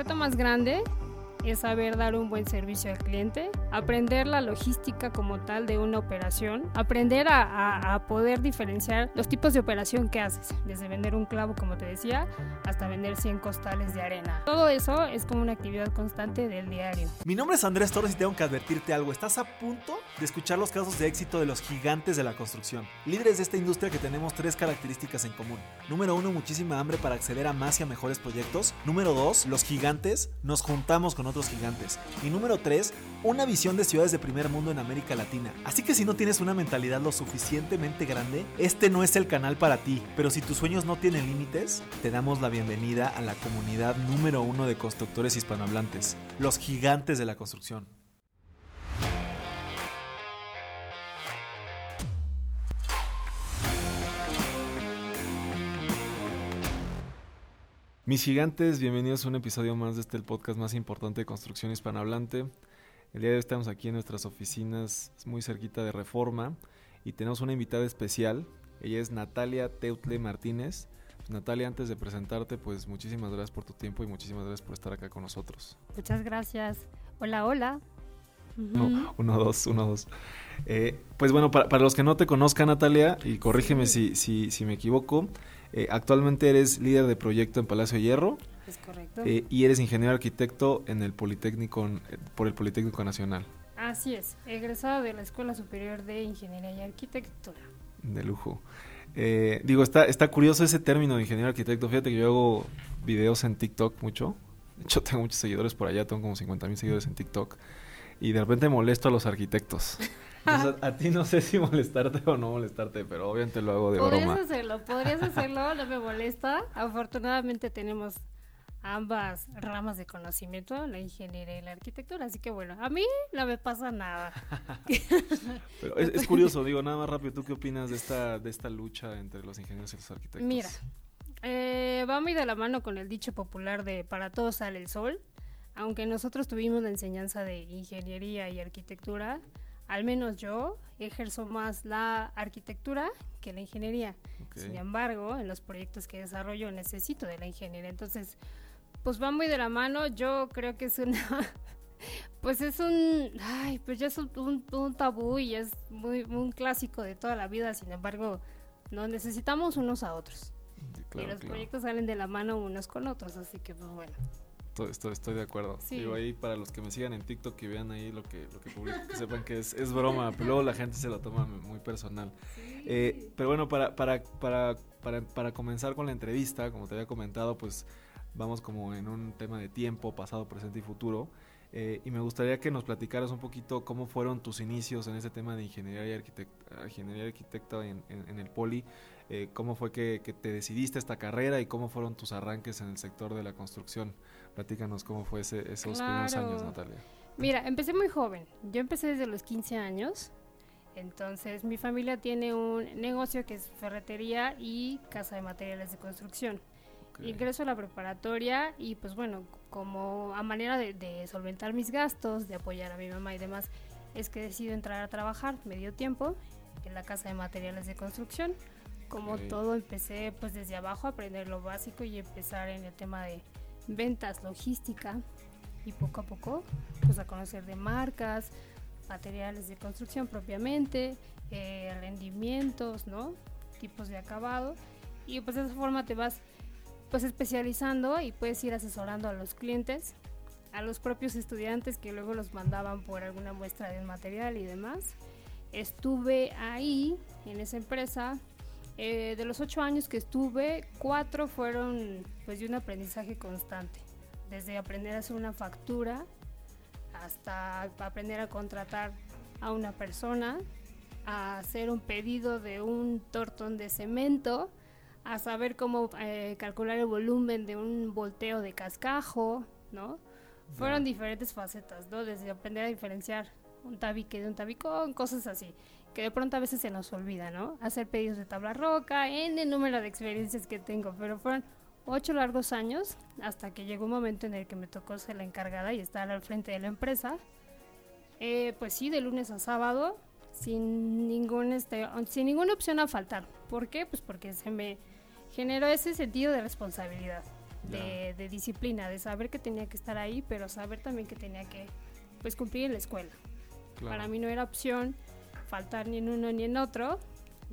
reto más grande es saber dar un buen servicio al cliente, aprender la logística como tal de una operación, aprender a, a, poder diferenciar los tipos de operación que haces, desde vender un clavo, como te decía, hasta vender 100 costales de arena. Todo eso es como una actividad constante del diario. Mi nombre es Andrés Torres y tengo que advertirte algo. Estás a punto de escuchar los casos de éxito de los gigantes de la construcción, líderes de esta industria que tenemos tres características en común. Número uno, muchísima hambre para acceder a más y a mejores proyectos. Número dos, los gigantes nos juntamos con otros gigantes. Y número 3, una visión de ciudades de primer mundo en América Latina. Así que si no tienes una mentalidad lo suficientemente grande, este no es el canal para ti. Pero si tus sueños no tienen límites, te damos la bienvenida a la comunidad número uno de constructores hispanohablantes, los gigantes de la construcción. Mis gigantes, bienvenidos a un episodio más de este el podcast más importante de construcción hispanohablante. El día de hoy estamos aquí en nuestras oficinas muy cerquita de Reforma y tenemos una invitada especial. Ella es Natalia Teutle Martínez. Pues, Natalia, antes de presentarte, pues muchísimas gracias por tu tiempo y muchísimas gracias por estar acá con nosotros. Muchas gracias. Hola, hola. uno, dos, uno, dos. Eh, pues bueno, para, para, los que no te conozcan, Natalia, y corrígeme si, si, si me equivoco, eh, actualmente eres líder de proyecto en Palacio Hierro. Es correcto. Eh, y eres ingeniero arquitecto en el Politécnico, eh, por el Politécnico Nacional. Así es, egresado de la Escuela Superior de Ingeniería y Arquitectura. De lujo. digo, está, está curioso ese término de ingeniero arquitecto. Fíjate que yo hago videos en TikTok mucho. De hecho, tengo muchos seguidores por allá, tengo como 50 mil seguidores en TikTok. Y de repente molesto a los arquitectos. A ti no sé si molestarte o no molestarte, pero obviamente lo hago de podrías broma. Podrías hacerlo, podrías hacerlo, no me molesta. Afortunadamente tenemos ambas ramas de conocimiento, la ingeniería y la arquitectura, así que bueno, a mí no me pasa nada. pero es, curioso, digo, nada más rápido, ¿tú qué opinas de esta, de esta lucha entre los ingenieros y los arquitectos? Mira, eh, va muy de la mano con el dicho popular de para todos sale el sol, aunque nosotros tuvimos la enseñanza de ingeniería y arquitectura, al menos yo ejerzo más la arquitectura que la ingeniería. Sin embargo, en los proyectos que desarrollo necesito de la ingeniería. Entonces, pues va muy de la mano. Yo creo que es una... pues es un... Ay, pues ya es un, tabú y es muy un clásico de toda la vida. Sin embargo, nos necesitamos unos a otros. y los proyectos salen de la mano unos con otros. Así que, pues bueno. Estoy, estoy, de acuerdo. Digo, ahí para los que me sigan en TikTok y vean ahí lo que, lo que publico, que sepan que es, es broma, pero luego la gente se lo toma muy personal. Eh, pero bueno, para, para, para, para, para comenzar con la entrevista, como te había comentado, pues vamos como en un tema de tiempo, pasado, presente y futuro. Eh, y me gustaría que nos platicaras un poquito cómo fueron tus inicios en ese tema de ingeniería y arquitecta, ingeniería arquitecta en, en, el Poli. Eh, ¿Cómo fue que, que, te decidiste esta carrera y cómo fueron tus arranques en el sector de la construcción? Platícanos cómo fue ese, esos primeros años, Natalia. Mira, empecé muy joven. Yo empecé desde los 15 años. Entonces, mi familia tiene un negocio que es ferretería y casa de materiales de construcción. Ingreso a la preparatoria y, pues bueno, como a manera de, solventar mis gastos, de apoyar a mi mamá y demás, es que decido entrar a trabajar medio tiempo en la casa de materiales de construcción. Como todo, empecé pues desde abajo a aprender lo básico y empezar en el tema de ventas, logística y poco a poco pues a conocer de marcas, materiales de construcción propiamente, eh, rendimientos, ¿no? Tipos de acabado y pues de esa forma te vas pues especializando y puedes ir asesorando a los clientes, a los propios estudiantes que luego los mandaban por alguna muestra del material y demás. Estuve ahí en esa empresa eh, de los ocho años que estuve, cuatro fueron pues de un aprendizaje constante. Desde aprender a hacer una factura hasta aprender a contratar a una persona, a hacer un pedido de un tortón de cemento, a saber cómo eh, calcular el volumen de un volteo de cascajo, ¿no? Fueron diferentes facetas, ¿no? Desde aprender a diferenciar un tabique de un tabicón, cosas así que de pronto a veces se nos olvida, ¿no? Hacer pedidos de tabla roca, en el número de experiencias que tengo, pero fueron ocho largos años hasta que llegó un momento en el que me tocó ser la encargada y estar al frente de la empresa. Eh, pues sí, de lunes a sábado, sin, ningún, este, sin ninguna opción a faltar. ¿Por qué? Pues porque se me generó ese sentido de responsabilidad. de, disciplina, de saber que tenía que estar ahí, pero saber también que tenía que pues cumplir en la escuela. Para mí no era opción faltar ni en uno ni en otro.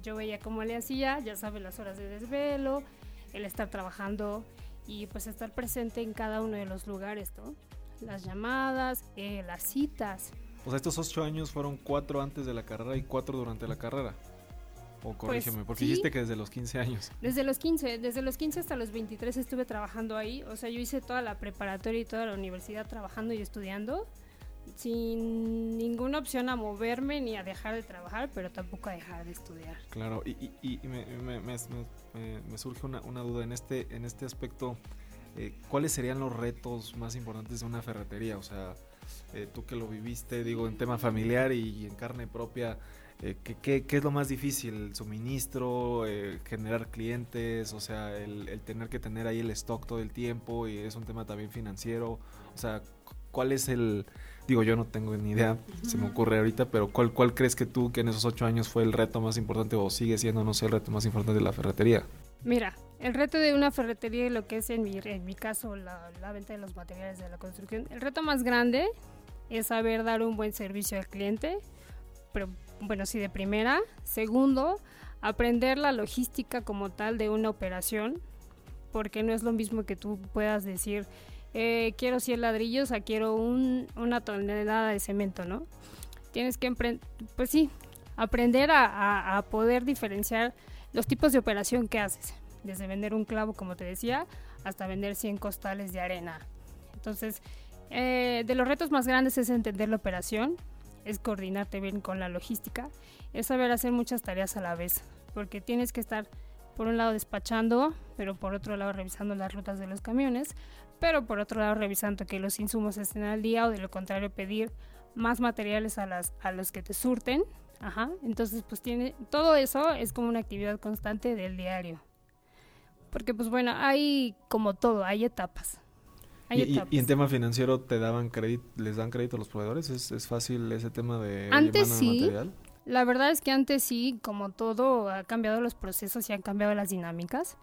Yo veía cómo le hacía, ya sabes, las horas de desvelo, el estar trabajando y pues estar presente en cada uno de los lugares, ¿no? Las llamadas, eh, las citas. O sea, estos ocho años fueron cuatro antes de la carrera y cuatro durante la carrera. O pues corrígeme, porque dijiste que desde los 15 años. Desde los 15, desde los 15 hasta los 23 estuve trabajando ahí. O sea, yo hice toda la preparatoria y toda la universidad trabajando y estudiando sin ninguna opción a moverme ni a dejar de trabajar, pero tampoco a dejar de estudiar. Claro, y, y, me, me, me, surge una, duda en este, en este aspecto. Eh, ¿Cuáles serían los retos más importantes de una ferretería? O sea, eh, tú que lo viviste, digo, en tema familiar y en carne propia, eh, ¿qué, es lo más difícil? ¿El suministro? ¿Generar clientes? O sea, el, tener que tener ahí el stock todo el tiempo y es un tema también financiero. O sea, ¿cuál es el...? Digo, yo no tengo ni idea, se me ocurre ahorita, pero ¿cuál, ¿cuál crees que tú que en esos ocho años fue el reto más importante o sigue siendo, no sé, el reto más importante de la ferretería? Mira, el reto de una ferretería y lo que es en mi, en mi caso la, la venta de los materiales de la construcción, el reto más grande es saber dar un buen servicio al cliente, pero bueno, sí, de primera. Segundo, aprender la logística como tal de una operación, porque no es lo mismo que tú puedas decir, eh, quiero 100 ladrillos, a quiero una tonelada de cemento, ¿no? Tienes que, pues sí, aprender a, poder diferenciar los tipos de operación que haces, desde vender un clavo, como te decía, hasta vender 100 costales de arena. Entonces, eh, de los retos más grandes es entender la operación, es coordinarte bien con la logística, es saber hacer muchas tareas a la vez, porque tienes que estar por un lado despachando, pero por otro lado revisando las rutas de los camiones, pero por otro lado revisando que los insumos estén al día o de lo contrario pedir más materiales a, las, a los que te surten. Ajá. Entonces, pues tiene, todo eso es como una actividad constante del diario. Porque pues bueno, hay como todo, hay etapas. Y, en tema financiero te daban crédito, les dan crédito a los proveedores, es, fácil ese tema de antes sí, material? La verdad es que antes sí, como todo, ha cambiado los procesos y han cambiado las dinámicas.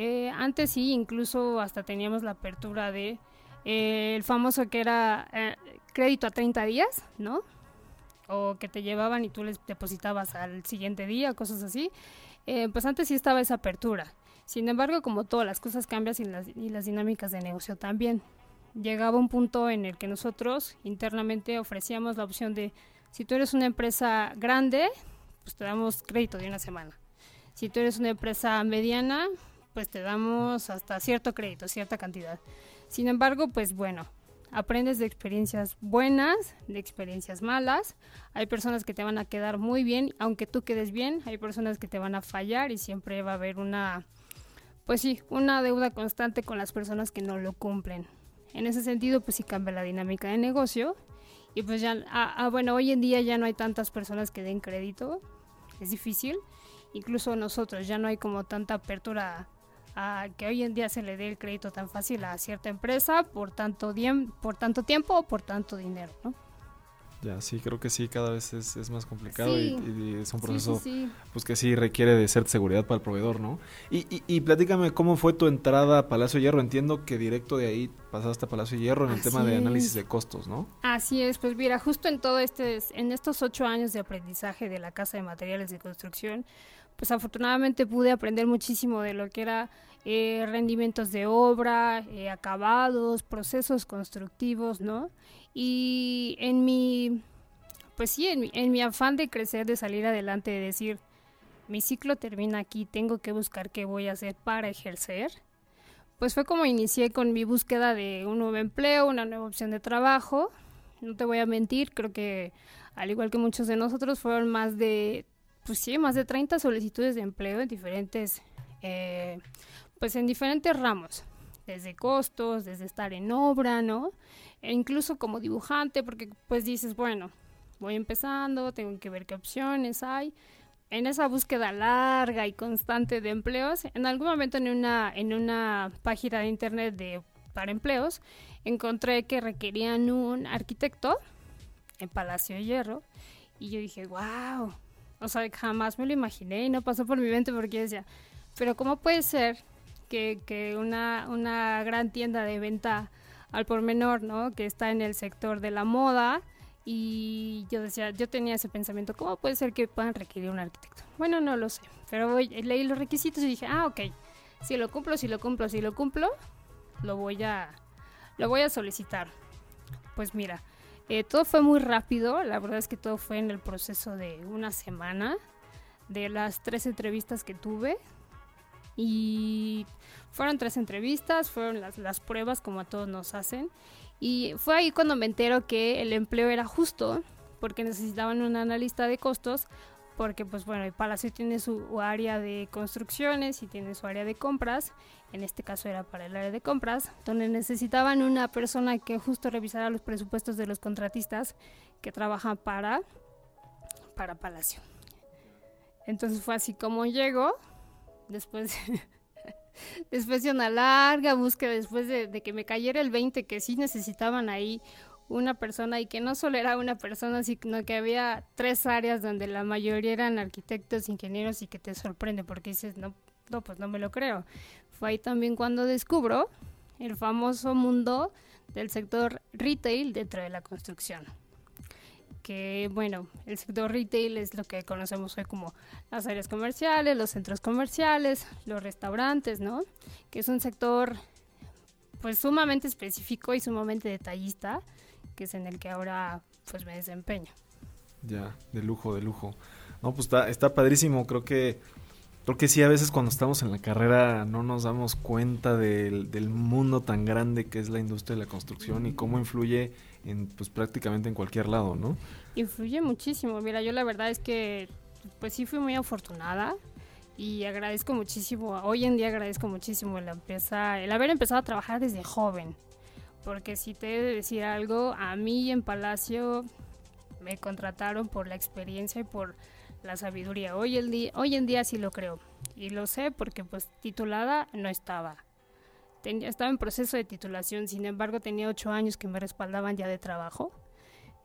Eh, antes sí, incluso hasta teníamos la apertura de eh, el famoso que era eh, crédito a 30 días, ¿no? O que te llevaban y tú les depositabas al siguiente día, cosas así. pues antes sí estaba esa apertura. Sin embargo, como todas las cosas cambian y las, y las dinámicas de negocio también. Llegaba un punto en el que nosotros internamente ofrecíamos la opción de, si tú eres una empresa grande, pues te damos crédito de una semana. Si tú eres una empresa mediana, pues te damos hasta cierto crédito, cierta cantidad. Sin embargo, pues bueno, aprendes de experiencias buenas, de experiencias malas. Hay personas que te van a quedar muy bien, aunque tú quedes bien. Hay personas que te van a fallar y siempre va a haber una pues sí, una deuda constante con las personas que no lo cumplen. En ese sentido, pues sí cambia la dinámica de negocio. Y pues ya, ah, ah, bueno, hoy en día ya no hay tantas personas que den crédito. Es difícil. Incluso nosotros ya no hay como tanta apertura a que hoy en día se le dé el crédito tan fácil a cierta empresa por tanto, por tanto tiempo o por tanto dinero, ¿no? Ya, sí, creo que sí, cada vez es, más complicado y, es un proceso pues que sí requiere de cierta seguridad para el proveedor, ¿no? Y, y, y, platícame cómo fue tu entrada a Palacio Hierro. Entiendo que directo de ahí pasaste a Palacio Hierro en el tema de análisis de costos, ¿no? Así es, pues mira, justo en todo este, en estos ocho años de aprendizaje de la Casa de Materiales de Construcción, pues afortunadamente pude aprender muchísimo de lo que era eh, rendimientos de obra, eh, acabados, procesos constructivos, ¿no? Y en mi, pues sí, en mi, en mi afán de crecer, de salir adelante, de decir, mi ciclo termina aquí, tengo que buscar qué voy a hacer para ejercer, pues fue como inicié con mi búsqueda de un nuevo empleo, una nueva opción de trabajo. No te voy a mentir, creo que al igual que muchos de nosotros fueron más de, pues sí, más de 30 solicitudes de empleo en diferentes, eh, pues en diferentes ramos, desde costos, desde estar en obra, ¿no? e incluso como dibujante, porque pues dices, bueno, voy empezando, tengo que ver qué opciones hay. En esa búsqueda larga y constante de empleos, en algún momento en una, en una página de internet de, para empleos, encontré que requerían un arquitecto en Palacio de Hierro y yo dije, wow, o sea, jamás me lo imaginé y no pasó por mi mente porque decía, pero ¿cómo puede ser que, que una, una gran tienda de venta al por menor, ¿no? Que está en el sector de la moda. Y yo decía, yo tenía ese pensamiento, ¿cómo puede ser que puedan requerir un arquitecto? Bueno, no lo sé, pero leí los requisitos y dije, ah, ok, si lo cumplo, si lo cumplo, si lo cumplo, lo voy a, lo voy a solicitar. Pues mira, eh, todo fue muy rápido, la verdad es que todo fue en el proceso de una semana, de las tres entrevistas que tuve. Y fueron tres entrevistas, fueron las, las pruebas como a todos nos hacen. Y fue ahí cuando me entero que el empleo era justo, porque necesitaban un analista de costos porque pues bueno, el Palacio tiene su área de construcciones y tiene su área de compras, en este caso era para el área de compras, donde necesitaban una persona que justo revisara los presupuestos de los contratistas que trabajan para, para Palacio. Entonces fue así como llegó, después, después de una larga búsqueda, después de, de que me cayera el 20, que sí necesitaban ahí una persona y que no solo era una persona, sino que había tres áreas donde la mayoría eran arquitectos, ingenieros y que te sorprende porque dices, no, no, pues no me lo creo. Fue ahí también cuando descubro el famoso mundo del sector retail dentro de la construcción. Que bueno, el sector retail es lo que conocemos hoy como las áreas comerciales, los centros comerciales, los restaurantes, ¿no? Que es un sector pues sumamente específico y sumamente detallista que es en el que ahora pues me desempeño. Ya, de lujo, de lujo. No, pues está, está padrísimo, creo que creo que sí a veces cuando estamos en la carrera no nos damos cuenta del, del mundo tan grande que es la industria de la construcción y cómo influye en pues prácticamente en cualquier lado, ¿no? Influye muchísimo. Mira, yo la verdad es que pues sí fui muy afortunada y agradezco muchísimo, hoy en día agradezco muchísimo la empresa, el haber empezado a trabajar desde joven porque si te he de decir algo, a mí en Palacio me contrataron por la experiencia y por la sabiduría. Hoy, el hoy en día sí lo creo y lo sé porque pues titulada no estaba. estaba en proceso de titulación, sin embargo tenía ocho años que me respaldaban ya de trabajo.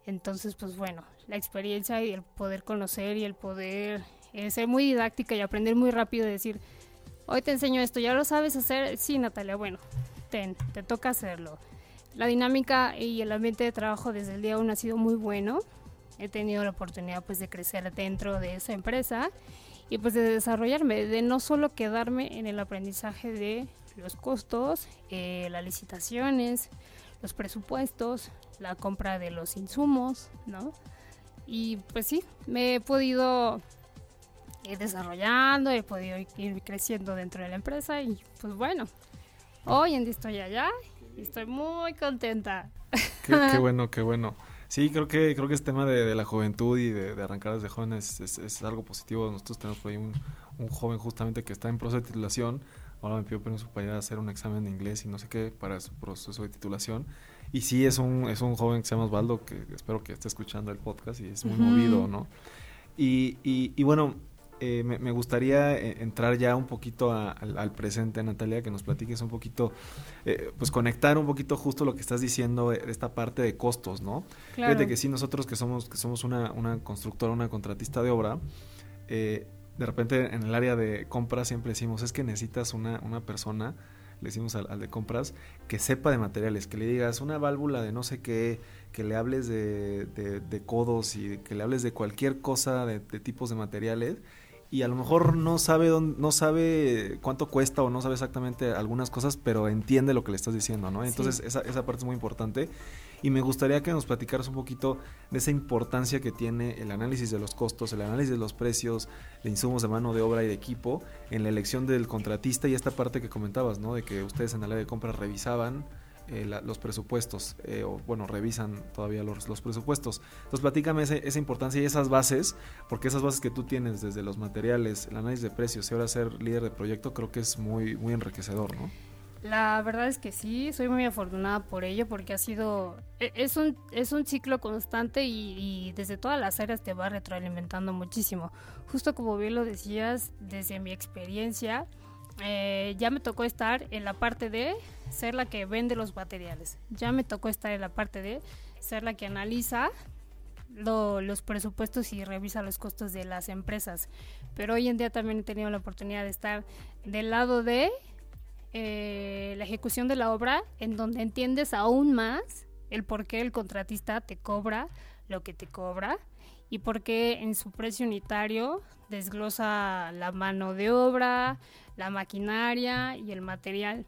Entonces pues bueno, la experiencia y el poder conocer y el poder eh, ser muy didáctica y aprender muy rápido decir, hoy te enseño esto, ¿ya lo sabes hacer? Sí, Natalia, bueno, ten, te toca hacerlo la dinámica y el ambiente de trabajo desde el día uno ha sido muy bueno. He tenido la oportunidad pues de crecer dentro de esa empresa y pues de desarrollarme, de no solo quedarme en el aprendizaje de los costos, eh, las licitaciones, los presupuestos, la compra de los insumos, ¿no? Y pues sí, me he podido ir desarrollando, he podido ir creciendo dentro de la empresa y pues bueno, hoy en día estoy allá Estoy muy contenta. Qué, bueno, qué bueno. Sí, creo que creo que este tema de, la juventud y de, arrancar desde jóvenes es, es, algo positivo. Nosotros tenemos por ahí un, un, joven justamente que está en proceso de titulación. Ahora me pidió permiso para ir a hacer un examen de inglés y no sé qué para su proceso de titulación. Y sí, es un, es un joven que se llama Osvaldo, que espero que esté escuchando el podcast y es muy movido, ¿no? Y, y, y bueno, eh, me, gustaría eh, entrar ya un poquito al, presente, Natalia, que nos platiques un poquito, eh, pues conectar un poquito justo lo que estás diciendo, esta parte de costos, ¿no? Claro. Fíjate que sí, nosotros que somos, que somos una, una constructora, una contratista de obra, de repente en el área de compras siempre decimos, es que necesitas una, una persona, le decimos al, de compras, que sepa de materiales, que le digas una válvula de no sé qué, que le hables de, de, codos y que le hables de cualquier cosa de, de tipos de materiales y a lo mejor no sabe dónde, no sabe cuánto cuesta o no sabe exactamente algunas cosas, pero entiende lo que le estás diciendo, ¿no? Entonces esa, esa parte es muy importante y me gustaría que nos platicaras un poquito de esa importancia que tiene el análisis de los costos, el análisis de los precios, de insumos de mano de obra y de equipo en la elección del contratista y esta parte que comentabas, ¿no? De que ustedes en la ley de compra revisaban eh, los presupuestos, eh, o bueno, revisan todavía los, los presupuestos. Entonces, platícame esa importancia y esas bases, porque esas bases que tú tienes desde los materiales, el análisis de precios y ahora ser líder de proyecto, creo que es muy, muy enriquecedor, ¿no? La verdad es que sí, soy muy afortunada por ello porque ha sido, e, es un, es un ciclo constante y, y, desde todas las áreas te va retroalimentando muchísimo. Justo como bien lo decías, desde mi experiencia, eh, ya me tocó estar en la parte de ser la que vende los materiales. Ya me tocó estar en la parte de ser la que analiza los presupuestos y revisa los costos de las empresas. Pero hoy en día también he tenido la oportunidad de estar del lado de eh, la ejecución de la obra, en donde entiendes aún más el por qué el contratista te cobra lo que te cobra y por qué en su precio unitario desglosa la mano de obra, la maquinaria y el material.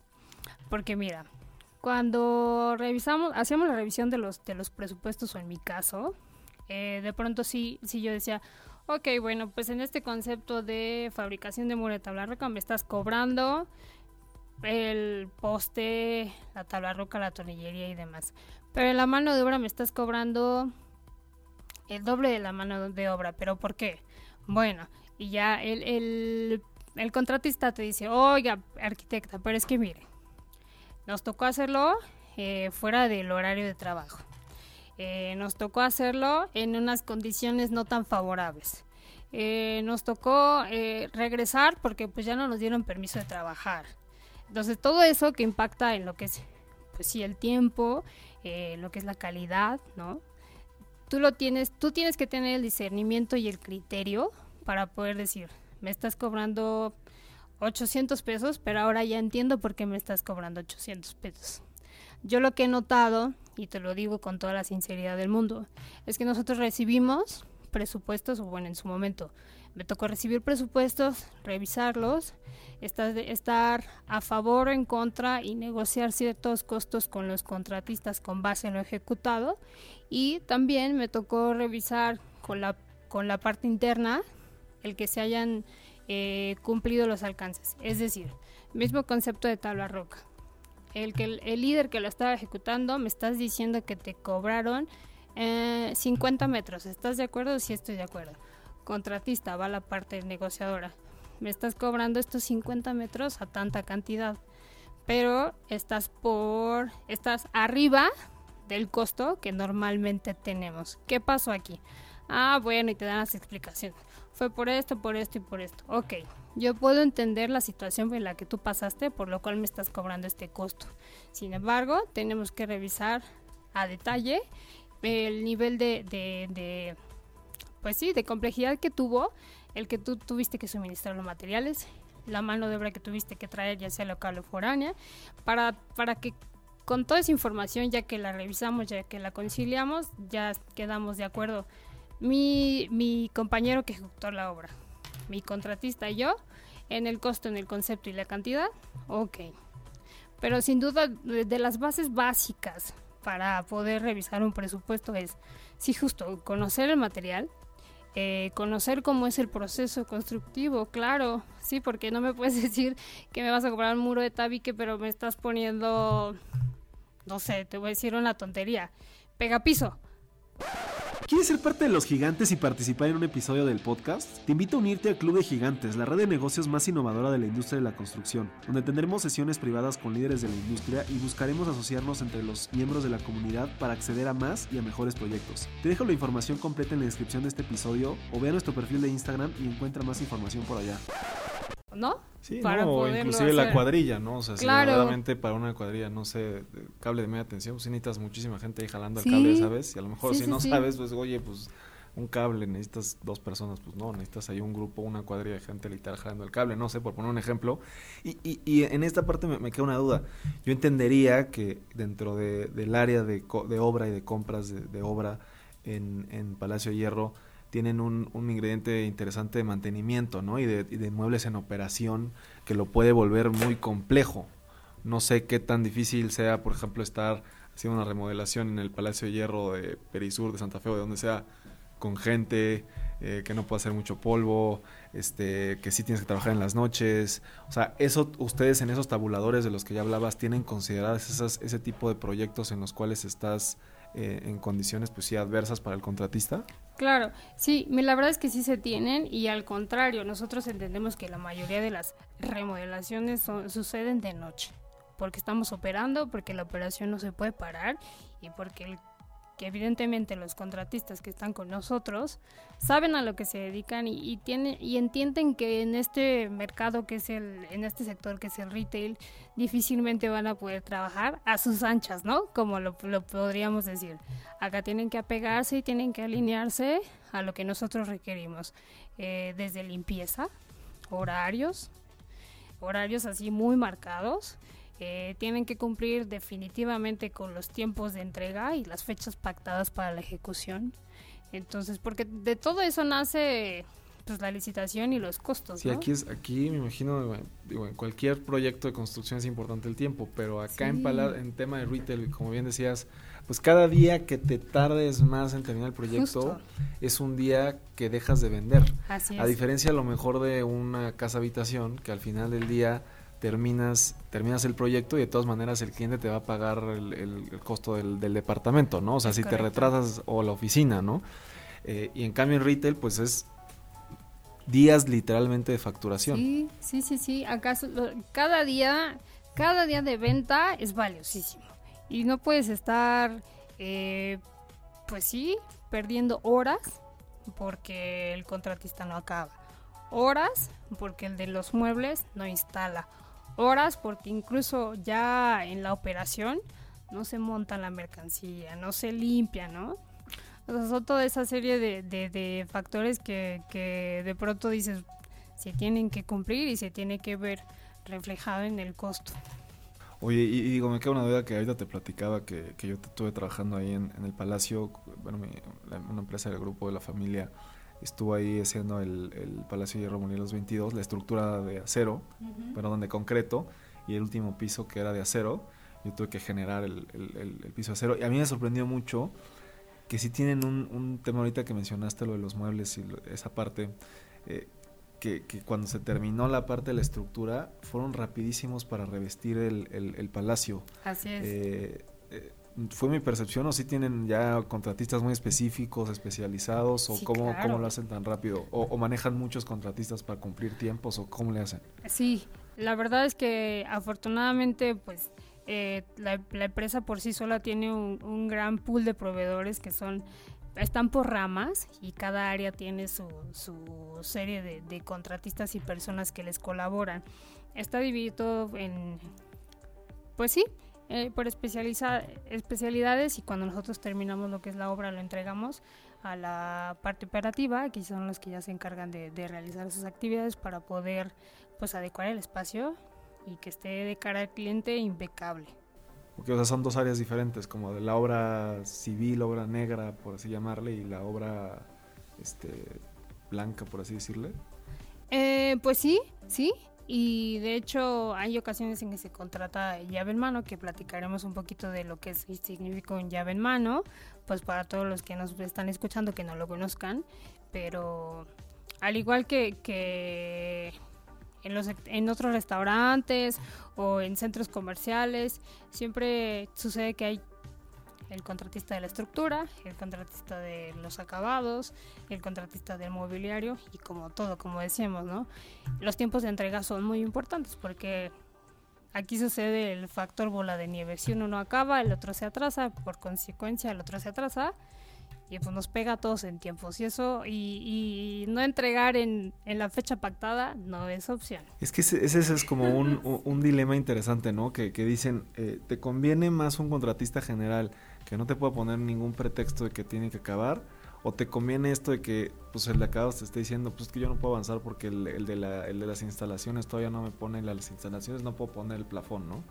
Porque mira, cuando revisamos, hacíamos la revisión de los, de los presupuestos, o en mi caso, eh, de pronto sí, sí yo decía, ok, bueno, pues en este concepto de fabricación de muro de tabla roca me estás cobrando el poste, la tabla roca, la tornillería y demás. Pero en la mano de obra me estás cobrando el doble de la mano de obra. ¿Pero por qué? Bueno, y ya el, el, el contratista te dice, oiga, arquitecta, pero es que mire, nos tocó hacerlo eh, fuera del horario de trabajo. Eh, nos tocó hacerlo en unas condiciones no tan favorables. Eh, nos tocó regresar porque pues ya no nos dieron permiso de trabajar. Entonces todo eso que impacta en lo que es, pues sí, el tiempo, lo que es la calidad, ¿no? Tú lo tienes, tú tienes que tener el discernimiento y el criterio para poder decir, me estás cobrando 800 pesos, pero ahora ya entiendo por qué me estás cobrando 800 pesos. Yo lo que he notado, y te lo digo con toda la sinceridad del mundo, es que nosotros recibimos presupuestos, o bueno, en su momento me tocó recibir presupuestos, revisarlos, estar, a favor o en contra y negociar ciertos costos con los contratistas con base en lo ejecutado. Y también me tocó revisar con la, con la parte interna el que se hayan eh, cumplido los alcances. Es decir, mismo concepto de tabla roca. El, que el, líder que lo estaba ejecutando me estás diciendo que te cobraron 50 eh, metros. ¿Estás de acuerdo? Sí, estoy de acuerdo. Contratista, va la parte negociadora. Me estás cobrando estos 50 metros a tanta cantidad. Pero estás por. estás arriba del costo que normalmente tenemos. ¿Qué pasó aquí? Ah, bueno, y te dan las explicaciones fue por esto, por esto y por esto. Ok, yo puedo entender la situación en la que tú pasaste, por lo cual me estás cobrando este costo. Sin embargo, tenemos que revisar a detalle el nivel de, de, pues sí, de complejidad que tuvo el que tú tuviste que suministrar los materiales, la mano de obra que tuviste que traer, ya sea local o foránea, para, para que con toda esa información, ya que la revisamos, ya que la conciliamos, ya quedamos de acuerdo mi, mi compañero que ejecutó la obra, mi contratista y yo, en el costo, en el concepto y la cantidad, ok. Pero sin duda, de las bases básicas para poder revisar un presupuesto es, sí, justo, conocer el material, eh, conocer cómo es el proceso constructivo, claro, sí, porque no me puedes decir que me vas a cobrar un muro de tabique, pero me estás poniendo, no sé, te voy a decir una tontería, pega piso. ¿Quieres ser parte de los gigantes y participar en un episodio del podcast? Te invito a unirte al Club de Gigantes, la red de negocios más innovadora de la industria de la construcción, donde tendremos sesiones privadas con líderes de la industria y buscaremos asociarnos entre los miembros de la comunidad para acceder a más y a mejores proyectos. Te dejo la información completa en la descripción de este episodio o ve a nuestro perfil de Instagram y encuentra más información por allá. ¿No? Sí, no, inclusive la cuadrilla, ¿no? O sea, si verdaderamente para una cuadrilla, no sé, cable de media tensión, pues necesitas muchísima gente ahí jalando el cable, ¿sabes? Y a lo mejor si no sabes, pues oye, pues un cable, necesitas dos personas, pues no, necesitas ahí un grupo, una cuadrilla de gente literal jalando el cable, no sé, por poner un ejemplo. Y, y, y en esta parte me, queda una duda. Yo entendería que dentro de, del área de, de obra y de compras de, de obra en, en Palacio de Hierro, tienen un, ingrediente interesante de mantenimiento, ¿no? Y de, de, muebles en operación que lo puede volver muy complejo. No sé qué tan difícil sea, por ejemplo, estar haciendo una remodelación en el Palacio de Hierro de Perisur, de Santa Fe o de donde sea, con gente eh, que no puede hacer mucho polvo, este, que sí tienes que trabajar en las noches. O sea, eso ustedes en esos tabuladores de los que ya hablabas, ¿tienen consideradas esas, ese tipo de proyectos en los cuales estás eh, en condiciones pues sí adversas para el contratista? Claro, sí, la verdad es que sí se tienen y al contrario, nosotros entendemos que la mayoría de las remodelaciones suceden de noche, porque estamos operando, porque la operación no se puede parar y porque el que evidentemente los contratistas que están con nosotros saben a lo que se dedican y, tienen y entienden que en este mercado que es el en este sector que es el retail difícilmente van a poder trabajar a sus anchas no como lo, podríamos decir acá tienen que apegarse y tienen que alinearse a lo que nosotros requerimos eh, desde limpieza horarios horarios así muy marcados. Eh, tienen que cumplir definitivamente con los tiempos de entrega y las fechas pactadas para la ejecución. Entonces, porque de todo eso nace pues la licitación y los costos. Sí, aquí es, aquí me imagino, digo, en cualquier proyecto de construcción es importante el tiempo, pero acá en, en tema de retail, como bien decías, pues cada día que te tardes más en terminar el proyecto es un día que dejas de vender. Así A diferencia a lo mejor de una casa habitación, que al final del día terminas terminas el proyecto y de todas maneras el cliente te va a pagar el, costo del, departamento, ¿no? O sea, si te retrasas o la oficina, ¿no? Eh, y en cambio en retail, pues es días literalmente de facturación. Sí, sí, sí, sí. Acaso cada día, cada día de venta es valiosísimo. Y no puedes estar, eh, pues sí, perdiendo horas porque el contratista no acaba. Horas porque el de los muebles no instala. Horas porque incluso ya en la operación no se monta la mercancía, no se limpia, ¿no? O sea, son toda esa serie de, de, factores que, que, de pronto dices, se tienen que cumplir y se tiene que ver reflejado en el costo. Oye, y, digo, me queda una duda que ahorita te platicaba que, que yo estuve trabajando ahí en, el Palacio, bueno, una empresa del grupo de la familia estuvo ahí haciendo el, el Palacio Hierro Morelos 22, la estructura de acero, perdón, de concreto, y el último piso que era de acero, yo tuve que generar el, el piso de acero, y a mí me sorprendió mucho que sí tienen un, un, tema ahorita que mencionaste, lo de los muebles y esa parte, eh, que, que, cuando se terminó la parte de la estructura, fueron rapidísimos para revestir el, el, palacio. Así es. Eh, eh, ¿Fue mi percepción o sí tienen ya contratistas muy específicos, especializados, o cómo, cómo lo hacen tan rápido? O, ¿O manejan muchos contratistas para cumplir tiempos, o cómo le hacen? Sí, la verdad es que afortunadamente, pues eh, la, empresa por sí sola tiene un, gran pool de proveedores que son están por ramas y cada área tiene su, serie de, contratistas y personas que les colaboran. Está dividido en, pues sí, eh, por especialidades y cuando nosotros terminamos lo que es la obra lo entregamos a la parte operativa, que son los que ya se encargan de, de realizar esas actividades para poder pues adecuar el espacio y que esté de cara al cliente impecable. Porque o sea, son dos áreas diferentes, como de la obra civil, obra negra, por así llamarle, y la obra este, blanca, por así decirle. Eh, pues sí, sí. Y de hecho hay ocasiones en que se contrata llave en mano, que platicaremos un poquito de lo que significa un llave en mano, pues para todos los que nos están escuchando que no lo conozcan. Pero al igual que, que en, los, en otros restaurantes o en centros comerciales. Siempre sucede que hay el contratista de la estructura, el contratista de los acabados, el contratista del mobiliario y como todo, como decíamos, ¿no? Los tiempos de entrega son muy importantes porque aquí sucede el factor bola de nieve. Si uno no acaba, el otro se atrasa, por consecuencia el otro se atrasa y pues nos pega a todos en tiempos y eso y, no entregar en, en, la fecha pactada no es opción. Es que ese, es como un, un, dilema interesante, ¿no? Que, que dicen, eh, ¿te conviene más un contratista general que no te pueda poner ningún pretexto de que tiene que acabar? ¿O te conviene esto de que pues el de acá te esté diciendo, pues que yo no puedo avanzar porque el, el, de la, el de las instalaciones todavía no me pone las instalaciones, no puedo poner el plafón, ¿no?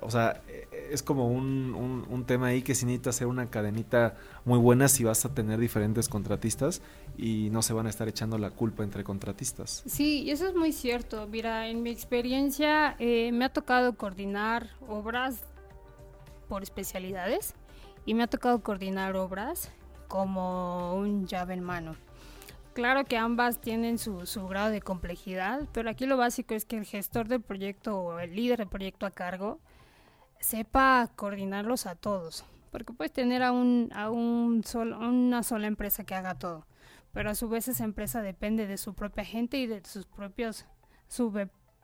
O sea, es como un, un, tema ahí que si necesitas hacer una cadenita muy buena si vas a tener diferentes contratistas y no se van a estar echando la culpa entre contratistas. Sí, eso es muy cierto. Mira, en mi experiencia eh, me ha tocado coordinar obras por especialidades y me ha tocado coordinar obras como un llave en mano. Claro que ambas tienen su, su, grado de complejidad, pero aquí lo básico es que el gestor del proyecto o el líder del proyecto a cargo sepa coordinarlos a todos, porque puedes tener a, un, a un una sola empresa que haga todo, pero a su vez esa empresa depende de su propia gente y de sus propios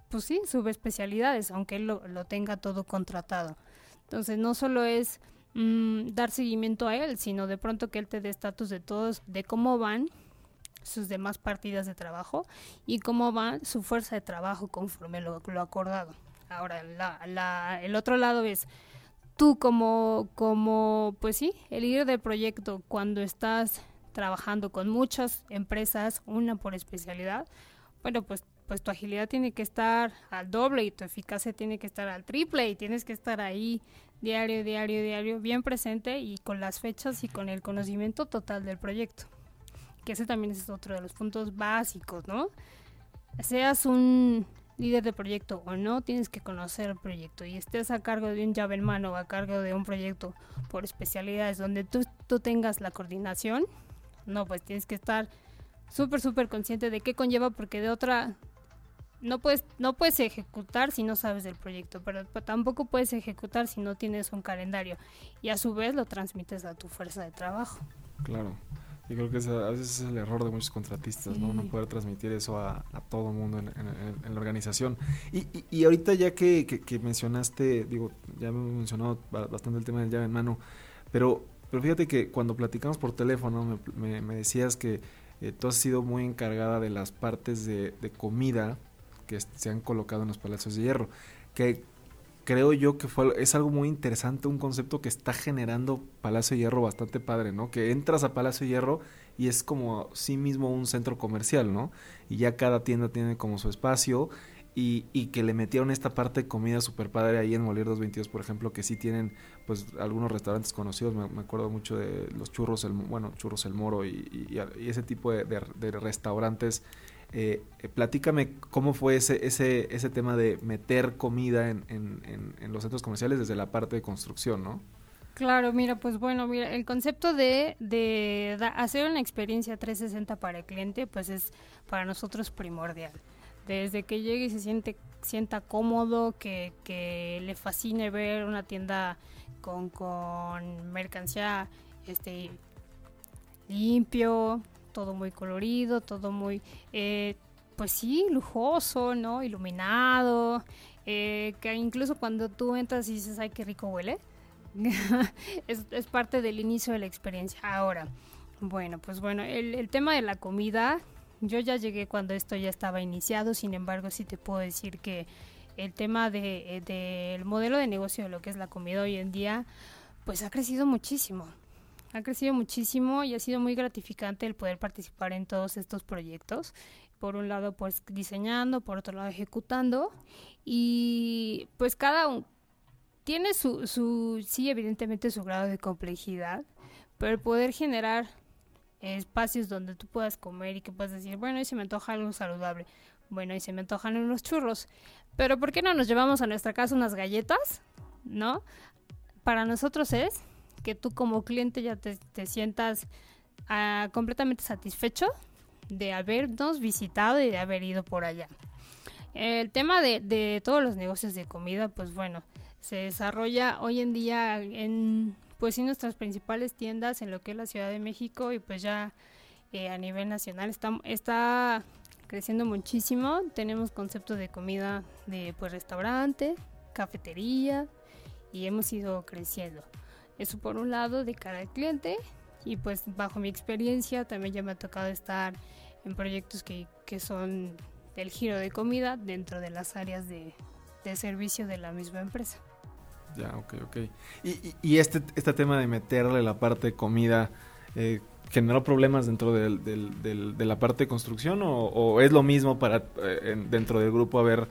pues sí, subespecialidades, aunque él lo, lo, tenga todo contratado. Entonces no solo es mm, dar seguimiento a él, sino de pronto que él te dé estatus de todos, de cómo van sus demás partidas de trabajo y cómo va su fuerza de trabajo conforme lo, acordado. Ahora, la, el otro lado es tú como, como, pues sí, el líder del proyecto, cuando estás trabajando con muchas empresas, una por especialidad, bueno, pues pues tu agilidad tiene que estar al doble y tu eficacia tiene que estar al triple y tienes que estar ahí diario, diario, diario, bien presente y con las fechas y con el conocimiento total del proyecto. Que ese también es otro de los puntos básicos, ¿no? Seas un líder de proyecto o no, tienes que conocer el proyecto y estés a cargo de un llave en mano o a cargo de un proyecto por especialidades donde tú, tú tengas la coordinación, no, pues tienes que estar súper, súper consciente de qué conlleva porque de otra no puedes, no puedes ejecutar si no sabes del proyecto, pero tampoco puedes ejecutar si no tienes un calendario y a su vez lo transmites a tu fuerza de trabajo. Claro. Y creo que a veces es el error de muchos contratistas, ¿no? No poder transmitir eso a, todo el mundo en, la organización. Y, y, ahorita ya que, que, mencionaste, digo, ya me mencionado bastante el tema del llave en mano, pero, pero fíjate que cuando platicamos por teléfono me, me, decías que eh, tú has sido muy encargada de las partes de, de comida que se han colocado en los Palacios de Hierro, que creo yo que fue es algo muy interesante, un concepto que está generando Palacio de Hierro bastante padre, ¿no? Que entras a Palacio de Hierro y es como sí mismo un centro comercial, ¿no? Y ya cada tienda tiene como su espacio y, y que le metieron esta parte de comida super padre ahí en Molière 222, por ejemplo, que sí tienen pues algunos restaurantes conocidos, me, acuerdo mucho de los churros, el, bueno, churros el moro y, ese tipo de restaurantes eh, eh, platícame cómo fue ese, ese, ese tema de meter comida en, en, los centros comerciales desde la parte de construcción, ¿no? Claro, mira, pues bueno, mira, el concepto de, de hacer una experiencia 360 para el cliente, pues es para nosotros primordial. Desde que llegue y se siente, sienta cómodo, que, que le fascine ver una tienda con, con mercancía este, limpio, todo muy colorido, todo muy, eh, pues sí, lujoso, ¿no? Iluminado, eh, que incluso cuando tú entras y dices, ay, qué rico huele, es, parte del inicio de la experiencia. Ahora, bueno, pues bueno, el, tema de la comida, yo ya llegué cuando esto ya estaba iniciado, sin embargo, sí te puedo decir que el tema del de, de, modelo de negocio de lo que es la comida hoy en día, pues ha crecido muchísimo ha crecido muchísimo y ha sido muy gratificante el poder participar en todos estos proyectos. Por un lado, pues diseñando, por otro lado, ejecutando. Y pues cada uno tiene su, su, sí, evidentemente su grado de complejidad, pero el poder generar espacios donde tú puedas comer y que puedas decir, bueno, y se me antoja algo saludable, bueno, y se me antojan unos churros, pero ¿por qué no nos llevamos a nuestra casa unas galletas? ¿No? Para nosotros es que tú como cliente ya te, sientas ah, completamente satisfecho de habernos visitado y de haber ido por allá. El tema de, de, todos los negocios de comida, pues bueno, se desarrolla hoy en día en pues en nuestras principales tiendas en lo que es la Ciudad de México y pues ya eh, a nivel nacional está, está creciendo muchísimo. Tenemos conceptos de comida de pues restaurante, cafetería y hemos ido creciendo. Eso por un lado de cara al cliente y pues bajo mi experiencia también ya me ha tocado estar en proyectos que, que son del giro de comida dentro de las áreas de, de servicio de la misma empresa. Ya, ok, ok. Y, y, este, este tema de meterle la parte de comida, eh, ¿generó problemas dentro del, del, de la parte de construcción o, es lo mismo para eh, dentro del grupo a ver,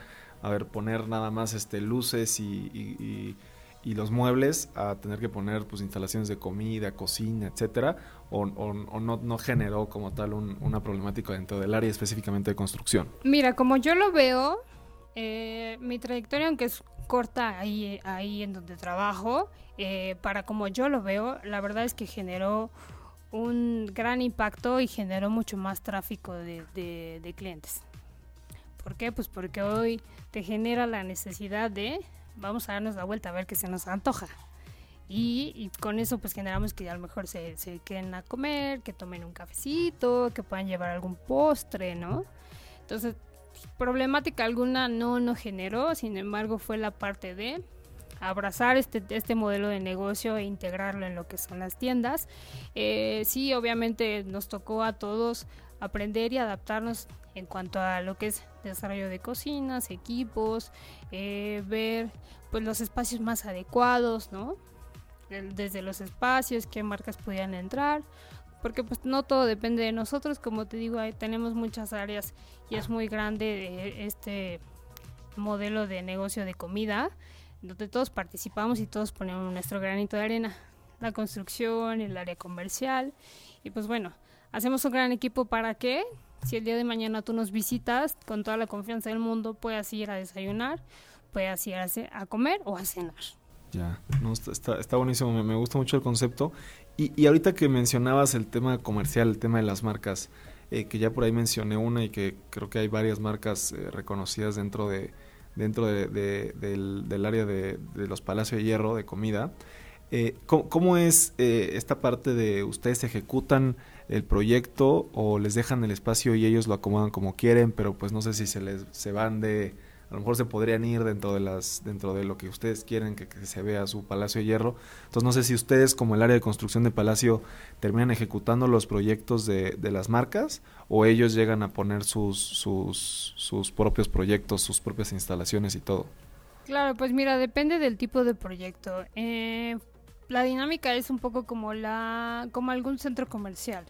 poner nada más este luces y los muebles a tener que poner pues instalaciones de comida, cocina, etcétera, o, no, no, generó como tal una problemática dentro del área específicamente de construcción? Mira, como yo lo veo, eh, mi trayectoria, aunque es corta ahí, ahí en donde trabajo, eh, para como yo lo veo, la verdad es que generó un gran impacto y generó mucho más tráfico de, de, de clientes. ¿Por qué? Pues porque hoy te genera la necesidad de vamos a darnos la vuelta a ver qué se nos antoja. Y, con eso pues generamos que a lo mejor se, se queden a comer, que tomen un cafecito, que puedan llevar algún postre, ¿no? Entonces, problemática alguna no, no generó, sin embargo fue la parte de abrazar este, este modelo de negocio e integrarlo en lo que son las tiendas. Eh, sí, obviamente nos tocó a todos aprender y adaptarnos en cuanto a lo que es desarrollo de cocinas, equipos, eh, ver pues los espacios más adecuados, ¿no? Desde los espacios, qué marcas podían entrar, porque pues no todo depende de nosotros, como te digo, tenemos muchas áreas y es muy grande este modelo de negocio de comida, donde todos participamos y todos ponemos nuestro granito de arena, la construcción, el área comercial y pues bueno, hacemos un gran equipo para que si el día de mañana tú nos visitas con toda la confianza del mundo, puedas ir a desayunar, puedas ir a, comer o a cenar. Ya, no, está, está buenísimo, me, gusta mucho el concepto. Y, y, ahorita que mencionabas el tema comercial, el tema de las marcas, eh, que ya por ahí mencioné una y que creo que hay varias marcas eh, reconocidas dentro de dentro de, del, área de, los Palacios de Hierro de comida. Eh, ¿cómo, es esta parte de ustedes ejecutan el proyecto o les dejan el espacio y ellos lo acomodan como quieren, pero pues no sé si se les se van de a lo mejor se podrían ir dentro de las dentro de lo que ustedes quieren que, se vea su palacio de hierro. Entonces no sé si ustedes como el área de construcción de palacio terminan ejecutando los proyectos de, de las marcas o ellos llegan a poner sus, sus sus propios proyectos sus propias instalaciones y todo. Claro pues mira depende del tipo de proyecto. Eh, la dinámica es un poco como la como algún centro comercial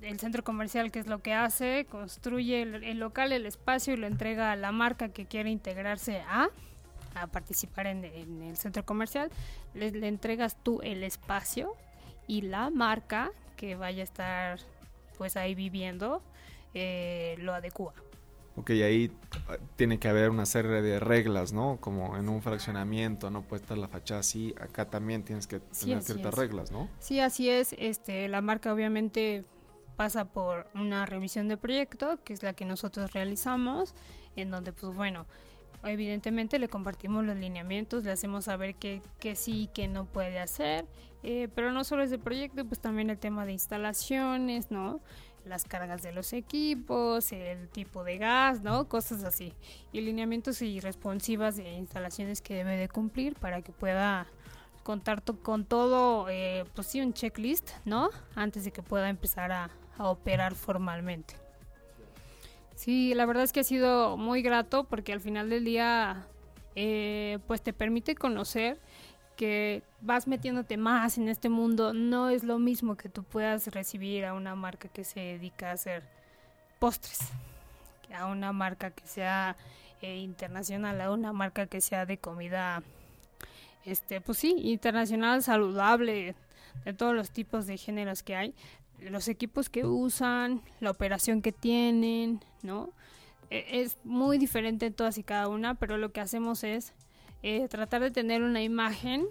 el centro comercial, que es lo que hace? Construye el, local, el espacio y lo entrega a la marca que quiere integrarse a, a participar en, el centro comercial. Le, entregas tú el espacio y la marca que vaya a estar pues ahí viviendo eh, lo adecua. Ok, ahí ah, tiene que haber una serie de reglas, ¿no? Como en un fraccionamiento, no puede estar la fachada así, acá también tienes que tener ciertas reglas, ¿no? Sí, así es. Este, la marca obviamente pasa por una revisión de proyecto, que es la que nosotros realizamos, en donde, pues bueno, evidentemente le compartimos los lineamientos, le hacemos saber qué, sí y qué no puede hacer, eh, pero no solo es de proyecto, pues también el tema de instalaciones, ¿no? Las cargas de los equipos, el tipo de gas, ¿no? Cosas así. Y lineamientos y responsivas de instalaciones que debe de cumplir para que pueda contar con todo, eh, pues sí, un checklist, ¿no? Antes de que pueda empezar a, operar formalmente. Sí, la verdad es que ha sido muy grato porque al final del día, eh, pues te permite conocer que vas metiéndote más en este mundo, no es lo mismo que tú puedas recibir a una marca que se dedica a hacer postres, a una marca que sea eh, internacional, a una marca que sea de comida, este, pues sí, internacional, saludable, de todos los tipos de géneros que hay, los equipos que usan, la operación que tienen, ¿no? E, es muy diferente en todas y cada una, pero lo que hacemos es eh, tratar de tener una imagen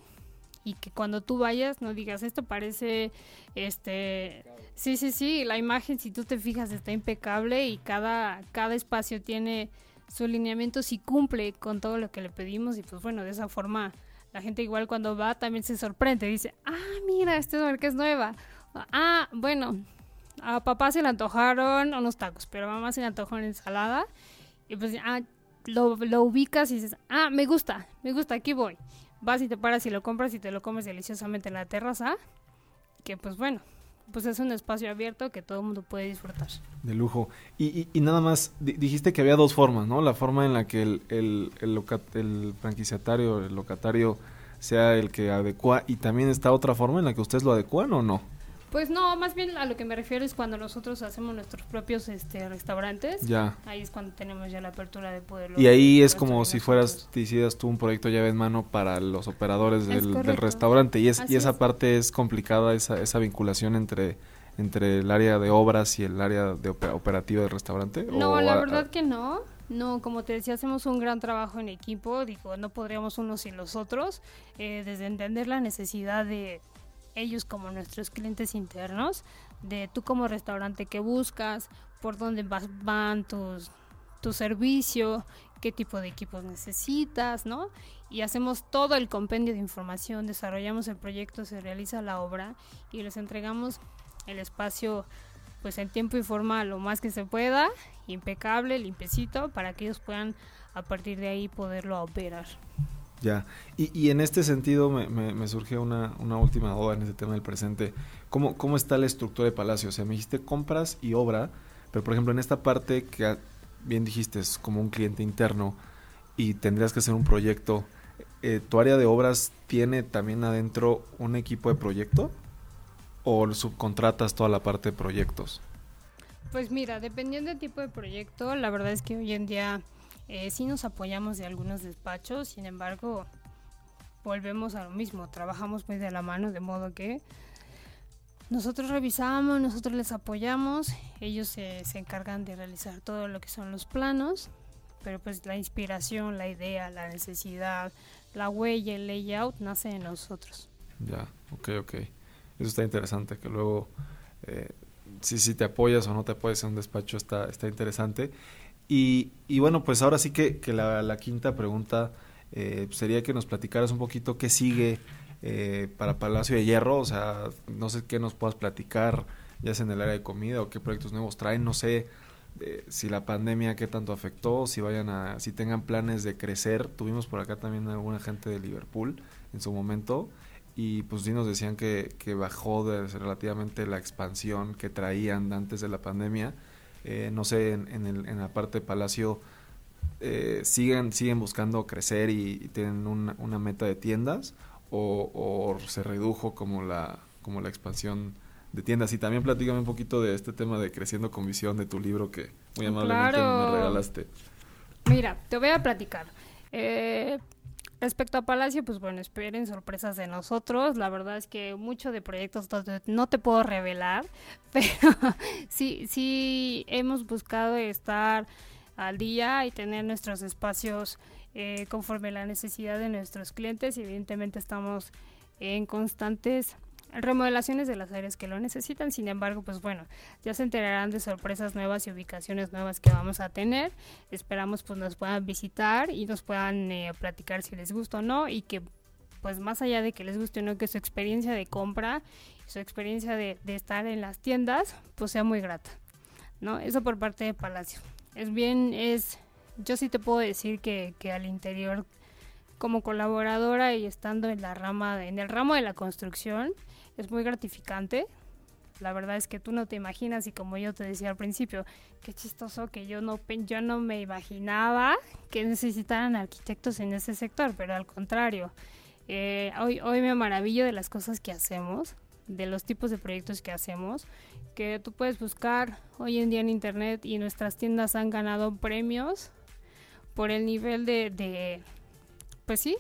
y que cuando tú vayas no digas esto parece este sí sí sí la imagen si tú te fijas está impecable y cada cada espacio tiene su lineamiento si cumple con todo lo que le pedimos y pues bueno de esa forma la gente igual cuando va también se sorprende dice ah mira esta marca es nueva ah bueno a papá se le antojaron unos tacos pero a mamá se le antojó una ensalada y pues ah lo, lo ubicas y dices, ah, me gusta, me gusta, aquí voy. Vas y te paras y lo compras y te lo comes deliciosamente en la terraza, que pues bueno, pues es un espacio abierto que todo el mundo puede disfrutar. De lujo. Y, y, nada más, dijiste que había dos formas, ¿no? La forma en la que el, el, el, franquiciatario, el locatario sea el que adecua y también está otra forma en la que ustedes lo adecuan o no? Pues no, más bien a lo que me refiero es cuando nosotros hacemos nuestros propios este, restaurantes. Ya. Ahí es cuando tenemos ya la apertura de poderlo. Y ahí es como si fueras, te hicieras tú un proyecto llave en mano para los operadores del, restaurante. Y, es, y esa parte es complicada, esa, esa vinculación entre entre el área de obras y el área de operativa del restaurante? No, la verdad que no. No, como te decía, hacemos un gran trabajo en equipo. Digo, no podríamos unos sin los otros. Eh, desde entender la necesidad de ellos como nuestros clientes internos, de tú como restaurante que buscas, por dónde vas, van tus, tu servicio, qué tipo de equipos necesitas, ¿no? Y hacemos todo el compendio de información, desarrollamos el proyecto, se realiza la obra y les entregamos el espacio pues en tiempo y forma lo más que se pueda, impecable, limpiecito, para que ellos puedan a partir de ahí poderlo operar. Ya, y, y en este sentido me, me, surgió una, una, última duda en este tema del presente. ¿Cómo, ¿Cómo está la estructura de Palacio? O sea, me dijiste compras y obra, pero por ejemplo en esta parte que bien dijiste es como un cliente interno y tendrías que hacer un proyecto, eh, ¿tu área de obras tiene también adentro un equipo de proyecto? o subcontratas toda la parte de proyectos? Pues mira, dependiendo del tipo de proyecto, la verdad es que hoy en día eh, sí nos apoyamos de algunos despachos, sin embargo, volvemos a lo mismo, trabajamos muy de la mano, de modo que nosotros revisamos, nosotros les apoyamos, ellos se, se encargan de realizar todo lo que son los planos, pero pues la inspiración, la idea, la necesidad, la huella, el layout nace de nosotros. Ya, ok, ok. Eso está interesante, que luego eh, si, si te apoyas o no te apoyas en un despacho está, está interesante. Y, y bueno, pues ahora sí que, que la, quinta pregunta eh, sería que nos platicaras un poquito qué sigue eh, para Palacio de Hierro, o sea, no sé qué nos puedas platicar, ya sea en el área de comida o qué proyectos nuevos traen, no sé eh, si la pandemia qué tanto afectó, si vayan a, si tengan planes de crecer. Tuvimos por acá también alguna gente de Liverpool en su momento y pues sí nos decían que, que bajó de, relativamente la expansión que traían antes de la pandemia. Eh, no sé, en, en, el, en, la parte de Palacio eh, siguen, siguen buscando crecer y, tienen una, una, meta de tiendas o, o, se redujo como la, como la expansión de tiendas. Y también platícame un poquito de este tema de Creciendo con Visión de tu libro que muy amablemente me regalaste. Mira, te voy a platicar. Eh, respecto a Palacio, pues bueno, esperen sorpresas de nosotros. La verdad es que mucho de proyectos no te puedo revelar, pero sí, sí hemos buscado estar al día y tener nuestros espacios eh, conforme la necesidad de nuestros clientes. Y evidentemente estamos en constantes remodelaciones de las áreas que lo necesitan. Sin embargo, pues bueno, ya se enterarán de sorpresas nuevas y ubicaciones nuevas que vamos a tener. Esperamos pues nos puedan visitar y nos puedan eh, platicar si les gusta o no y que pues más allá de que les guste o no, que su experiencia de compra, su experiencia de, de estar en las tiendas, pues sea muy grata. ¿no? Eso por parte de Palacio. Es bien, es, yo sí te puedo decir que, que al interior como colaboradora y estando en la rama, en el ramo de la construcción, es muy gratificante. La verdad es que tú no te imaginas y como yo te decía al principio, qué chistoso que yo no, yo no me imaginaba que necesitaran arquitectos en ese sector, pero al contrario, eh, hoy, hoy me maravillo de las cosas que hacemos, de los tipos de proyectos que hacemos, que tú puedes buscar hoy en día en internet y nuestras tiendas han ganado premios por el nivel de, de pues sí,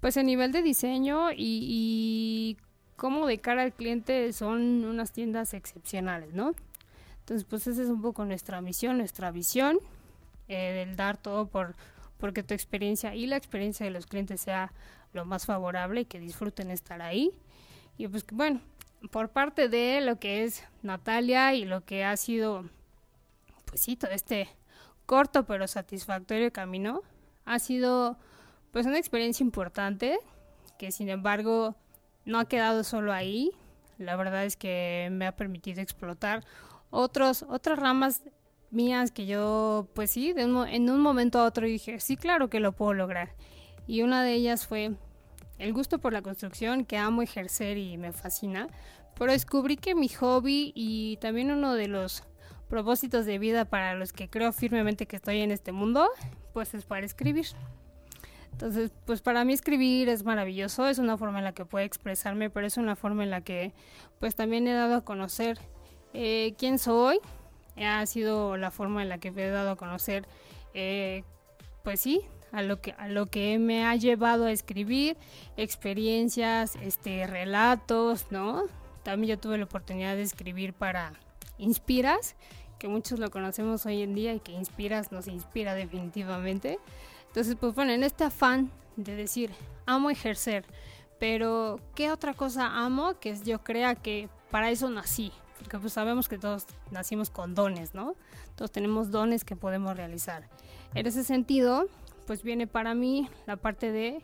pues el nivel de diseño y, y como de cara al cliente son unas tiendas excepcionales, ¿no? Entonces, pues esa es un poco nuestra misión, nuestra visión, eh, el dar todo por porque tu experiencia y la experiencia de los clientes sea lo más favorable y que disfruten estar ahí. Y pues bueno, por parte de lo que es Natalia y lo que ha sido, pues sí, todo este corto pero satisfactorio camino, ha sido pues una experiencia importante que sin embargo no ha quedado solo ahí. La verdad es que me ha permitido explotar otros, otras ramas mías que yo, pues sí, en un momento a otro dije, sí, claro que lo puedo lograr. Y una de ellas fue el gusto por la construcción, que amo ejercer y me fascina. Pero descubrí que mi hobby y también uno de los propósitos de vida para los que creo firmemente que estoy en este mundo, pues es para escribir. Entonces, pues para mí escribir es maravilloso, es una forma en la que puedo expresarme, pero es una forma en la que pues también he dado a conocer eh, quién soy, ha sido la forma en la que he dado a conocer, eh, pues sí, a lo que a lo que me ha llevado a escribir experiencias, este relatos, ¿no? También yo tuve la oportunidad de escribir para Inspiras, que muchos lo conocemos hoy en día y que Inspiras nos inspira definitivamente. Entonces, pues bueno, en este afán de decir, amo ejercer, pero ¿qué otra cosa amo? Que yo crea que para eso nací, porque pues sabemos que todos nacimos con dones, ¿no? Todos tenemos dones que podemos realizar. En ese sentido, pues viene para mí la parte de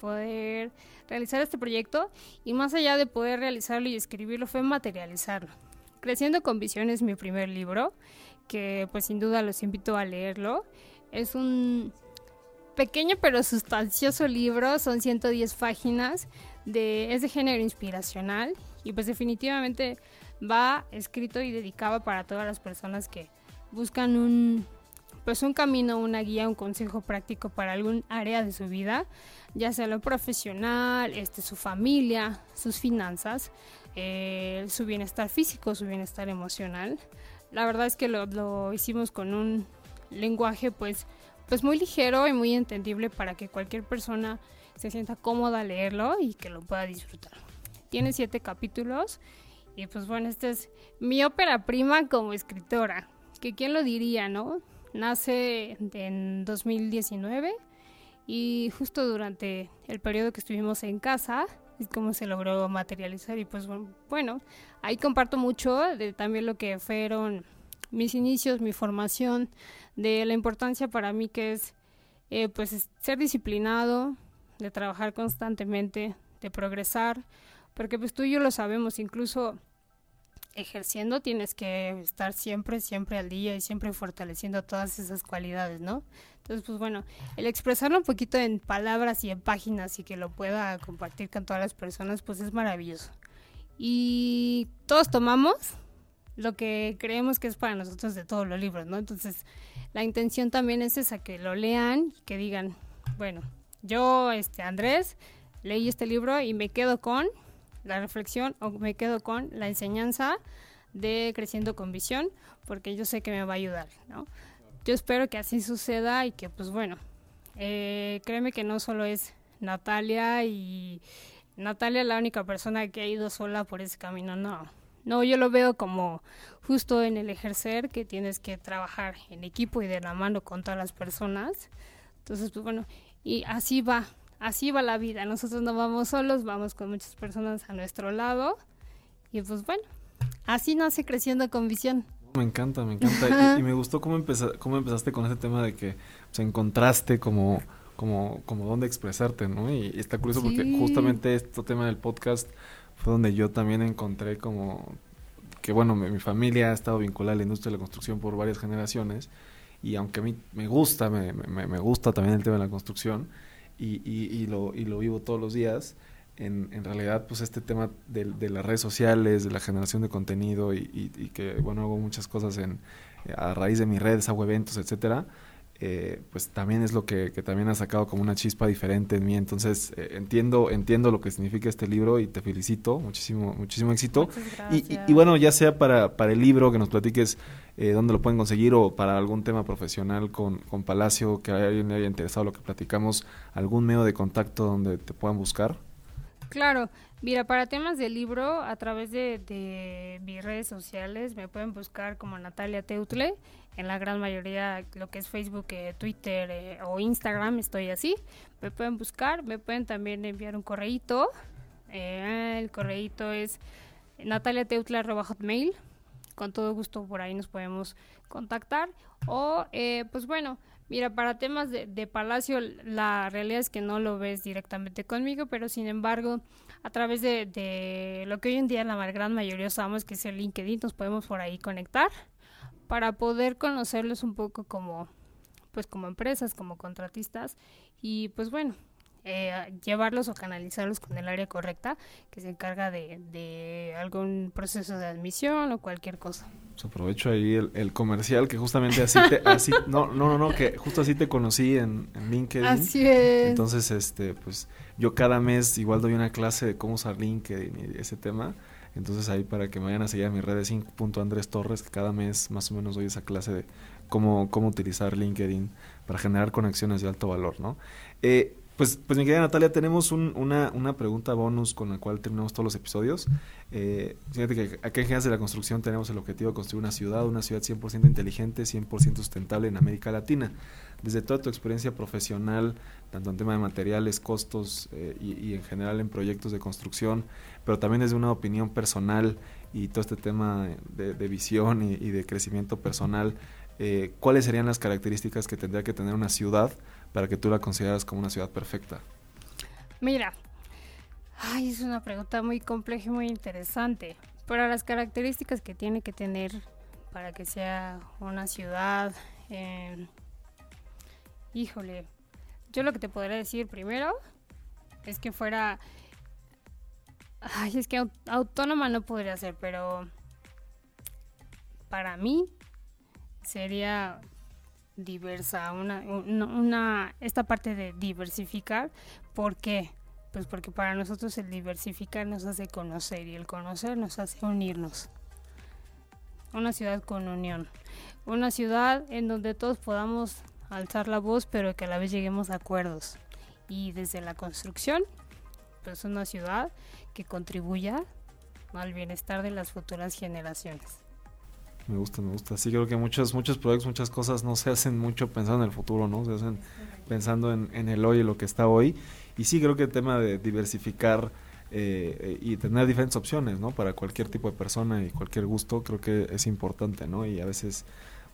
poder realizar este proyecto y más allá de poder realizarlo y escribirlo fue materializarlo. Creciendo con Visión es mi primer libro, que pues sin duda los invito a leerlo. Es un pequeño pero sustancioso libro, son 110 páginas, de, es de género inspiracional y pues definitivamente va escrito y dedicado para todas las personas que buscan un pues un camino, una guía, un consejo práctico para algún área de su vida, ya sea lo profesional, este, su familia, sus finanzas, eh, su bienestar físico, su bienestar emocional. La verdad es que lo, lo hicimos con un lenguaje pues, pues muy ligero y muy entendible para que cualquier persona se sienta cómoda a leerlo y que lo pueda disfrutar. Tiene siete capítulos y pues bueno, esta es mi ópera prima como escritora, que quién lo diría, ¿no? Nace en 2019 y justo durante el periodo que estuvimos en casa es como se logró materializar y pues bueno, ahí comparto mucho también lo que fueron mis inicios, mi formación, de la importancia para mí que es eh, pues ser disciplinado, de trabajar constantemente, de progresar, porque pues tú y yo lo sabemos, incluso ejerciendo tienes que estar siempre, siempre al día y siempre fortaleciendo todas esas cualidades, ¿no? Entonces, pues bueno, el expresarlo un poquito en palabras y en páginas y que lo pueda compartir con todas las personas, pues es maravilloso. Y todos tomamos lo que creemos que es para nosotros de todos los libros, ¿no? Entonces, la intención también es esa, que lo lean y que digan, bueno, yo, este, Andrés, leí este libro y me quedo con la reflexión o me quedo con la enseñanza de Creciendo con Visión, porque yo sé que me va a ayudar, ¿no? Yo espero que así suceda y que, pues bueno, eh, créeme que no solo es Natalia y Natalia la única persona que ha ido sola por ese camino, no. No, yo lo veo como justo en el ejercer que tienes que trabajar en equipo y de la mano con todas las personas. Entonces, pues bueno, y así va, así va la vida. Nosotros no vamos solos, vamos con muchas personas a nuestro lado. Y pues bueno, así nace creciendo con visión. Me encanta, me encanta. y, me gustó cómo, cómo empezaste con ese tema de que se encontraste como, como, como dónde expresarte, ¿no? Y, está curioso porque justamente este tema del podcast donde yo también encontré como que, bueno, mi, familia ha estado vinculada a la industria de la construcción por varias generaciones. Y aunque a mí me gusta, me, me, me gusta también el tema de la construcción, y, lo, y lo vivo todos los días. En, en realidad, pues este tema de, las redes sociales, de la generación de contenido y, y, que, bueno, hago muchas cosas en, a raíz de mis redes, hago eventos, etcétera, eh, pues también es lo que, que, también ha sacado como una chispa diferente en mí. Entonces, eh, entiendo, entiendo lo que significa este libro y te felicito, muchísimo, muchísimo éxito. Y, y, bueno, ya sea para, para el libro, que nos platiques eh, dónde lo pueden conseguir o para algún tema profesional con, con Palacio, que a alguien le haya interesado lo que platicamos, algún medio de contacto donde te puedan buscar. Claro, mira, para temas del libro, a través de, de mis redes sociales me pueden buscar como Natalia Teutle en la gran mayoría lo que es Facebook, eh, Twitter eh, o Instagram, estoy así. Me pueden buscar, me pueden también enviar un correíto. Eh, el correíto es nataliateutla.hotmail. Con todo gusto por ahí nos podemos contactar. O, pues bueno, mira, para temas de, de, Palacio, la realidad es que no lo ves directamente conmigo, pero sin embargo, a través de, lo que hoy en día la gran mayoría usamos, que es el LinkedIn, nos podemos por ahí conectar para poder conocerlos un poco como pues como empresas, como contratistas. Y pues bueno, eh, llevarlos o canalizarlos con el área correcta que se encarga de, de algún proceso de admisión o cualquier cosa. Pues aprovecho ahí el, comercial que justamente así te, así, no, no, no, no, que justo así te conocí en, en, LinkedIn. Así es. Entonces, este, pues yo cada mes igual doy una clase de cómo usar LinkedIn y ese tema. Entonces ahí para que me vayan a seguir a mis redes 5.andrés Torres, que cada mes más o menos doy esa clase de cómo, cómo utilizar LinkedIn para generar conexiones de alto valor, ¿no? Eh, pues, pues mi querida Natalia, tenemos una, una pregunta bonus con la cual terminamos todos los episodios. Eh, fíjate que aquí en Genes de la Construcción tenemos el objetivo de construir una ciudad, una ciudad 100% inteligente, 100% sustentable en América Latina. Desde toda tu experiencia profesional, tanto en tema de materiales, costos eh, y, en general en proyectos de construcción, pero también desde una opinión personal y todo este tema de, visión y, de crecimiento personal, eh, ¿cuáles serían las características que tendría que tener una ciudad para que tú la consideras como una ciudad perfecta? Mira, ay, es una pregunta muy compleja y muy interesante. Pero las características que tiene que tener para que sea una ciudad, eh, híjole, yo lo que te podría decir primero es que fuera, ay, es que autónoma no podría ser, pero para mí sería diversa, una, una, esta parte de diversificar. ¿Por qué? Pues porque para nosotros el diversificar nos hace conocer y el conocer nos hace unirnos. Una ciudad con unión. Una ciudad en donde todos podamos alzar la voz, pero que a la vez lleguemos a acuerdos. Y desde la construcción, pues una ciudad que contribuya al bienestar de las futuras generaciones. Me gusta, me gusta. Sí, creo que muchos, muchos proyectos, muchas cosas no se hacen mucho pensando en el futuro, ¿no? Se hacen pensando en, en el hoy y lo que está hoy. Y sí, creo que el tema de diversificar eh, y tener diferentes opciones, ¿no? Para cualquier tipo de persona y cualquier gusto, creo que es importante, ¿no? Y a veces,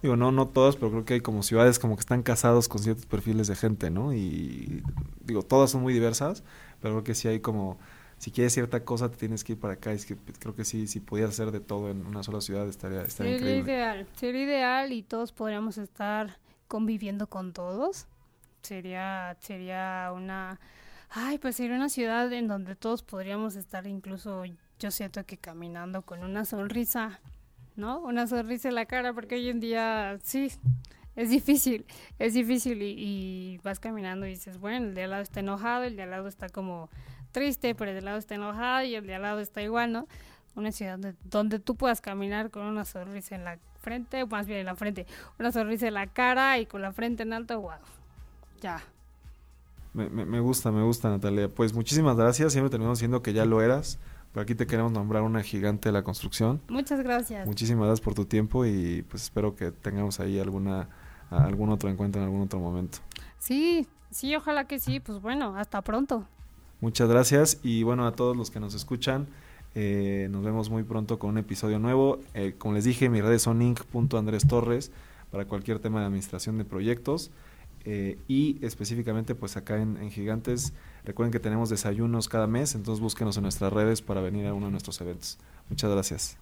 digo, no, no todas, pero creo que hay como ciudades como que están casados con ciertos perfiles de gente, ¿no? Y digo, todas son muy diversas, pero creo que sí hay como si quieres cierta cosa te tienes que ir para acá. Es que creo que sí, si pudieras hacer de todo en una sola ciudad estaría, estaría sería ideal, sería ideal y todos podríamos estar conviviendo con todos. Sería, sería una, ay, pues sería una ciudad en donde todos podríamos estar incluso, yo siento que caminando con una sonrisa, ¿no? Una sonrisa en la cara, porque hoy en día sí, es difícil, es difícil y, y, vas caminando y dices, bueno, el de al lado está enojado, el de al lado está como triste, pero el de lado está enojado y el de al lado está igual, ¿no? Una ciudad donde, tú puedas caminar con una sonrisa en la frente, más bien en la frente, una sonrisa en la cara y con la frente en alto, wow, ya. Me, me, gusta, me gusta Natalia. Pues muchísimas gracias, siempre terminamos diciendo que ya lo eras. Pero aquí te queremos nombrar una gigante de la construcción. Muchas gracias. Muchísimas gracias por tu tiempo y pues espero que tengamos ahí alguna algún otro encuentro en algún otro momento. Sí, sí, ojalá que sí. Pues bueno, hasta pronto. Muchas gracias y bueno, a todos los que nos escuchan, eh, nos vemos muy pronto con un episodio nuevo. Eh, como les dije, mis redes son inc.andrestorres para cualquier tema de administración de proyectos. Eh, y específicamente pues acá en, en, Gigantes, recuerden que tenemos desayunos cada mes, entonces búsquenos en nuestras redes para venir a uno de nuestros eventos. Muchas gracias.